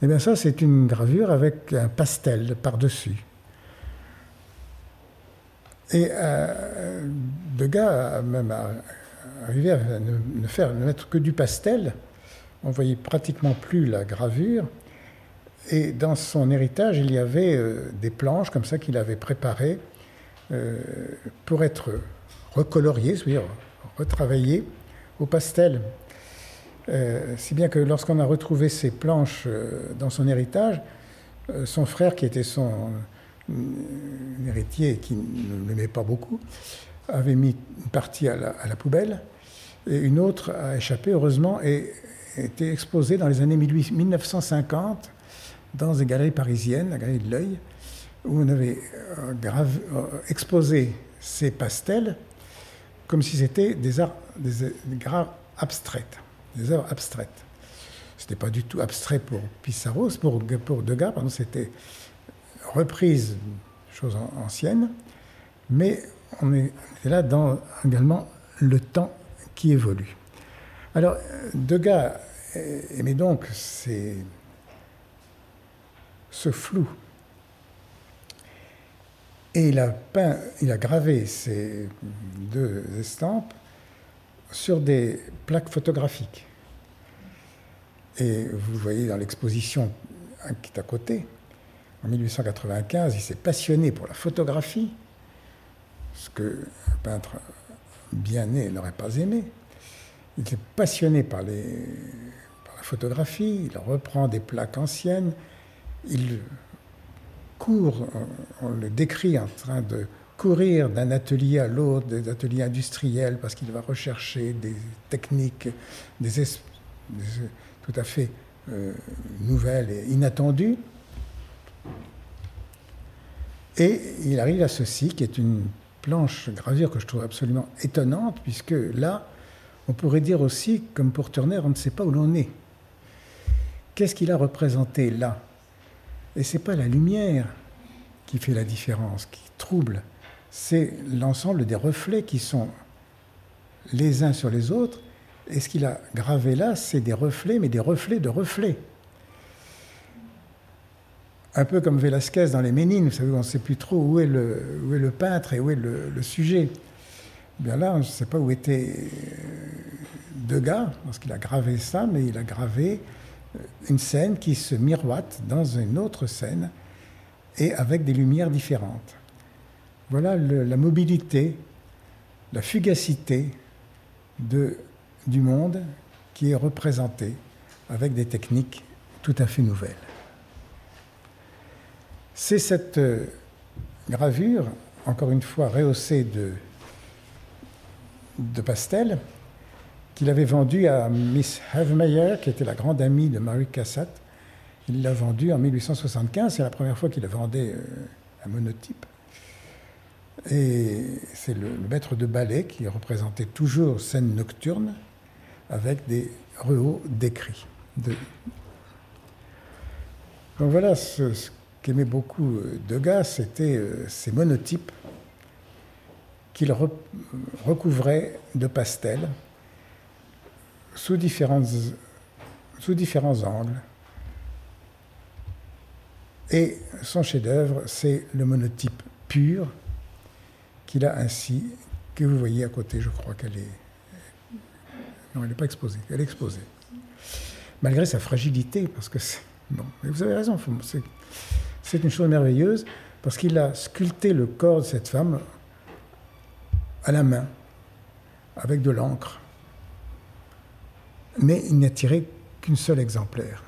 Et eh bien ça, c'est une gravure avec un pastel par-dessus. Et euh, Degas a même arrivé à ne, faire, ne mettre que du pastel. On voyait pratiquement plus la gravure. Et dans son héritage, il y avait des planches comme ça qu'il avait préparées pour être recoloriées, c'est-à-dire retravaillées au pastel. si bien que lorsqu'on a retrouvé ces planches dans son héritage, son frère, qui était son héritier et qui ne l'aimait pas beaucoup, avait mis une partie à la, poubelle et une autre a échappé, heureusement, et était exposée dans les années 1950 dans une galerie parisienne, la galerie de l'œil, où on avait euh, euh, exposé ces pastels comme si c'était des arts, abstraites, des œuvres abstraites. C'était pas du tout abstrait pour Pissarro, pour, pour Degas, c'était reprise, chose ancienne, mais on est, là dans également le temps qui évolue. Alors, Degas aimait donc ce flou. Et il a, peint, il a gravé ces deux estampes sur des plaques photographiques. Et vous voyez dans l'exposition qui est à côté, en 1895, il s'est passionné pour la photographie ce que un peintre bien né n'aurait pas aimé. Il est passionné par, la photographie, il reprend des plaques anciennes, il court, on, le décrit en train de courir d'un atelier à l'autre, des ateliers industriels, parce qu'il va rechercher des techniques des, tout à fait euh, nouvelles et inattendues. Et il arrive à ceci, qui est une planche gravure que je trouve absolument étonnante, puisque là, on pourrait dire aussi, comme pour Turner, on ne sait pas où l'on est. Qu'est-ce qu'il a représenté là? Et c'est pas la lumière qui fait la différence, qui trouble, c'est l'ensemble des reflets qui sont les uns sur les autres. Et ce qu'il a gravé là, c'est des reflets, mais des reflets de reflets un peu comme Velasquez dans les Ménines, vous savez, on ne sait plus trop où est le, peintre et où est le, sujet. Bien là, on ne sait pas où était euh, Degas, parce qu'il a gravé ça, mais il a gravé euh, une scène qui se miroite dans une autre scène et avec des lumières différentes. Voilà la mobilité, la fugacité du monde qui est représentée avec des techniques tout à fait nouvelles. C'est cette euh, gravure, encore une fois rehaussée de, pastel, qu'il avait vendue à Miss Havemeyer, qui était la grande amie de Marie Cassatt. Il l'a vendue en 1875, c'est la première fois qu'il a vendait euh, un monotype. Et c'est le, maître de ballet qui représentait toujours scène nocturne avec des rehauts décrits. Donc voilà qu'aimait beaucoup euh, Degas, c'était euh, ces monotypes qu'il recouvrait de pastels sous, sous différents angles. Et son chef-d'œuvre, c'est le monotype pur qu'il a ainsi, que vous voyez à côté, je crois qu'elle est. Non, elle n'est pas exposée, elle est exposée. Malgré sa fragilité, parce que. Non, mais vous avez raison, c'est une chose merveilleuse parce qu'il a sculpté le corps de cette femme à la main, avec de l'encre. Mais il n'a tiré qu'une seule exemplaire.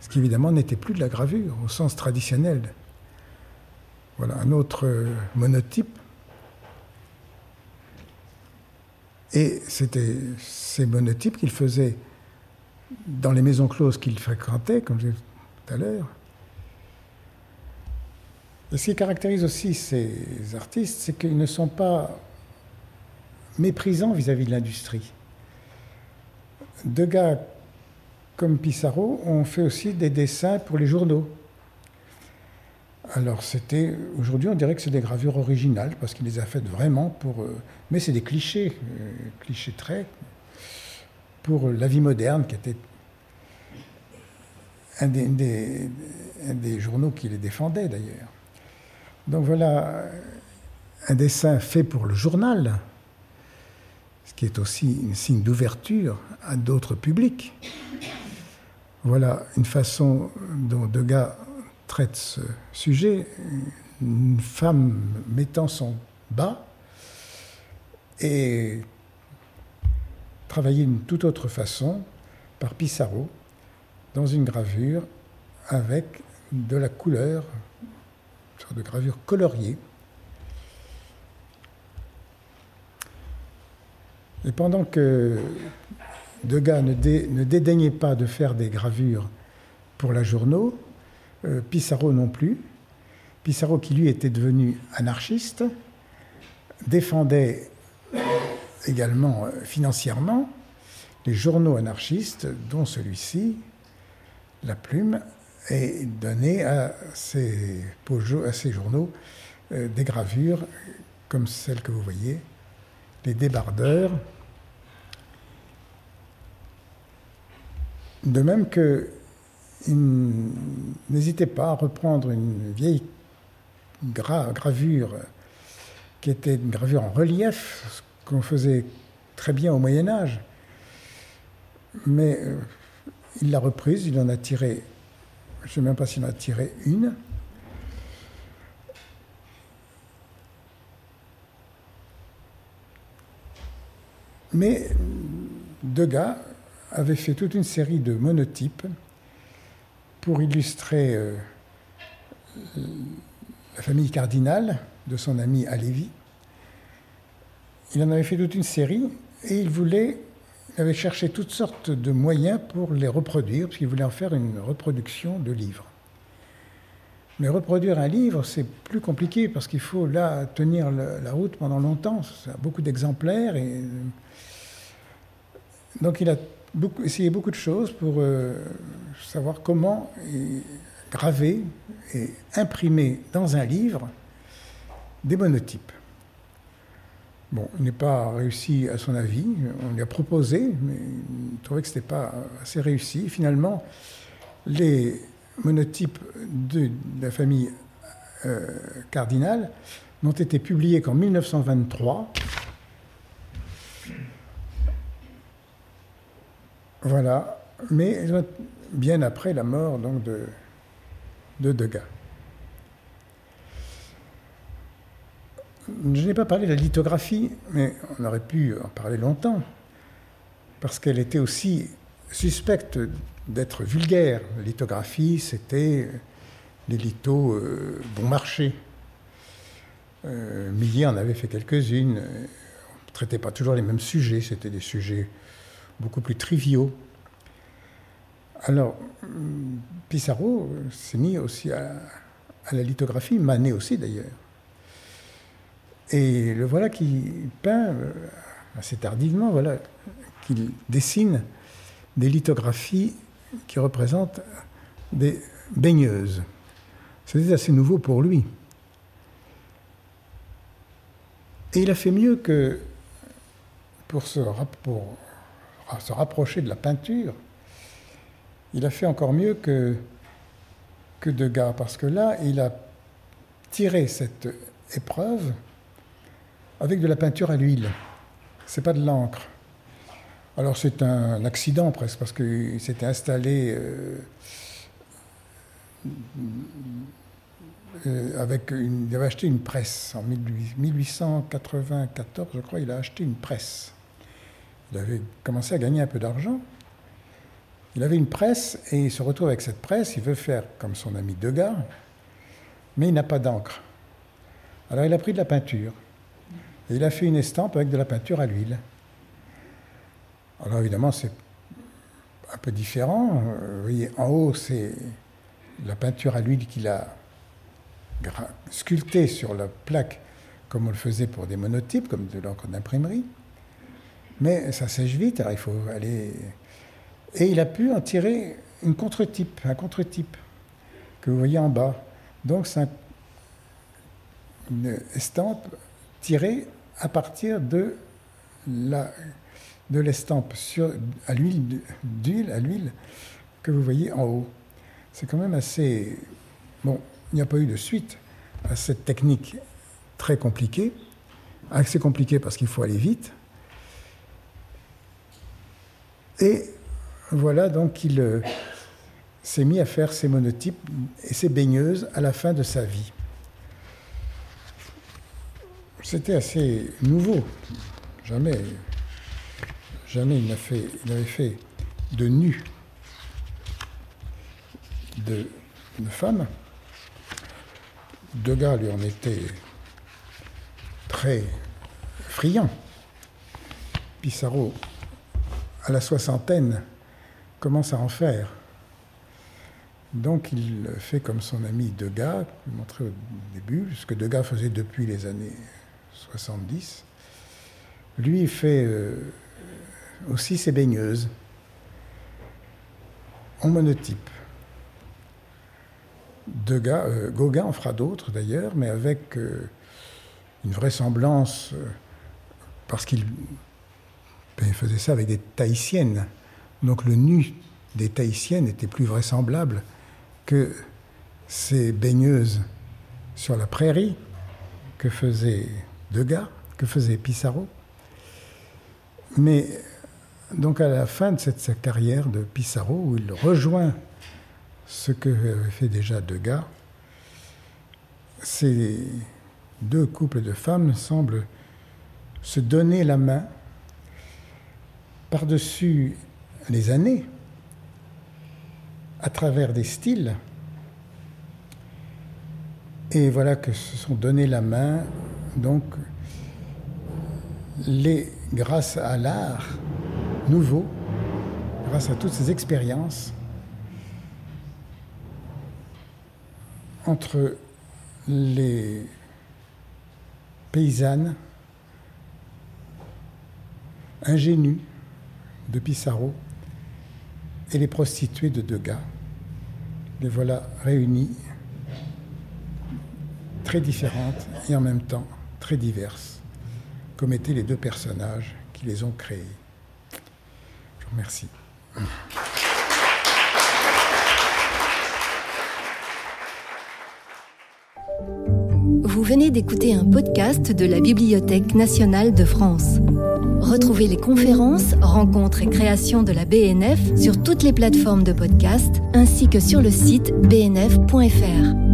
Ce qui évidemment n'était plus de la gravure au sens traditionnel. Voilà un autre monotype. Et c'était ces monotypes qu'il faisait dans les maisons closes qu'il fréquentait, comme je disais tout à l'heure, ce qui caractérise aussi ces artistes, c'est qu'ils ne sont pas méprisants vis-à-vis de l'industrie. Degas, comme Pissarro, ont fait aussi des dessins pour les journaux. Alors c'était, aujourd'hui on dirait que c'est des gravures originales parce qu'il les a faites vraiment pour, euh, mais c'est des clichés, euh, clichés traits pour la vie moderne qui était un des journaux qui les défendait d'ailleurs. Donc voilà un dessin fait pour le journal, ce qui est aussi un signe d'ouverture à d'autres publics. Voilà une façon dont Degas traite ce sujet, une femme mettant son bas et travaillée d'une toute autre façon par Pissarro dans une gravure avec de la couleur, de gravure coloriée. Et pendant que Degas ne, ne dédaignait pas de faire des gravures pour la journaux, euh, Pissarro non plus. Pissarro, qui lui était devenu anarchiste, défendait également euh, financièrement les journaux anarchistes, dont celui-ci, La Plume, et ces, à ces journaux euh, des gravures comme celle que vous voyez, les débardeurs. De même que n'hésitez pas à reprendre une vieille gravure qui était une gravure en relief, ce qu'on faisait très bien au Moyen Âge. Mais euh, il l'a reprise, il en a tiré, je ne sais même pas s'il en a tiré une. Mais Degas avait fait toute une série de monotypes pour illustrer euh, la famille cardinale de son ami Alévi. Il en avait fait toute une série et il voulait, avait cherché toutes sortes de moyens pour les reproduire, parce qu'il voulait en faire une reproduction de livres. Mais reproduire un livre, c'est plus compliqué parce qu'il faut là tenir la route pendant longtemps. A beaucoup d'exemplaires et donc il a essayé beaucoup de choses pour euh, savoir comment graver et imprimer dans un livre des monotypes. Bon, il n'est pas réussi à son avis, on lui a proposé, mais il trouvait que ce n'était pas assez réussi. Finalement, les monotypes de, la famille euh, cardinale n'ont été publiés qu'en 1923. Voilà, mais bien après la mort donc, de, de Degas. Je n'ai pas parlé de la lithographie, mais on aurait pu en parler longtemps, parce qu'elle était aussi suspecte d'être vulgaire. La lithographie, c'était les lithos euh, bon marché. Euh, Millet en avait fait quelques-unes. On ne traitait pas toujours les mêmes sujets, c'était des sujets beaucoup plus triviaux. Alors, Pissarro s'est mis aussi à, la lithographie, Manet aussi d'ailleurs. Et le voilà qui peint euh, assez tardivement, voilà, qu'il dessine des lithographies qui représentent des baigneuses. C'était assez nouveau pour lui. Et il a fait mieux que pour se, pour se rapprocher de la peinture, il a fait encore mieux que, que Degas, parce que là, il a tiré cette épreuve avec de la peinture à l'huile. C'est pas de l'encre. Alors c'est un accident presque, parce qu'il s'était installé euh, euh, avec une, il avait acheté une presse en 1894, je crois, il a acheté une presse. Il avait commencé à gagner un peu d'argent. Il avait une presse et il se retrouve avec cette presse. Il veut faire comme son ami Degas, mais il n'a pas d'encre. Alors il a pris de la peinture et il a fait une estampe avec de la peinture à l'huile. Alors évidemment, c'est un peu différent. Vous voyez, en haut, c'est la peinture à l'huile qu'il a sculptée sur la plaque, comme on le faisait pour des monotypes, comme de l'encre d'imprimerie. Mais ça sèche vite, alors il faut aller et il a pu en tirer une contre-type, un contre-type que vous voyez en bas. Donc c'est une estampe tirée à partir de la de l'estampe à l'huile d'huile à l'huile que vous voyez en haut. C'est quand même assez bon. Il n'y a pas eu de suite à cette technique très compliquée. Assez compliquée parce qu'il faut aller vite. Et voilà donc qu'il euh, s'est mis à faire ses monotypes et ses baigneuses à la fin de sa vie. C'était assez nouveau. Jamais, jamais il n'avait fait, de nu de, de femme. Degas lui en était très friand. Pissarro, à la soixantaine, commence à en faire. Donc il fait comme son ami Degas, je montrer au début, ce que Degas faisait depuis les années 70. Lui, fait euh, aussi ses baigneuses en monotype. Euh, Gauguin en fera d'autres d'ailleurs, mais avec euh, une vraisemblance, parce qu'il ben, faisait ça avec des tahitiennes. Donc le nu des tahitiennes était plus vraisemblable que ces baigneuses sur la prairie que faisait Degas, que faisait Pissarro. Mais donc à la fin de cette, carrière de Pissarro, où il rejoint ce que fait déjà Degas, ces deux couples de femmes semblent se donner la main par-dessus les années à travers des styles. Et voilà que se sont donné la main, donc, les, grâce à l'art nouveau, grâce à toutes ces expériences, entre les paysannes ingénues de Pissarro et les prostituées de Degas. Les voilà réunies, très différentes et en même temps très diverses, comme étaient les deux personnages qui les ont créées. Je vous remercie. Vous venez d'écouter un podcast de la Bibliothèque nationale de France. Retrouvez les conférences, rencontres et créations de la BNF sur toutes les plateformes de podcast ainsi que sur le site bnf.fr.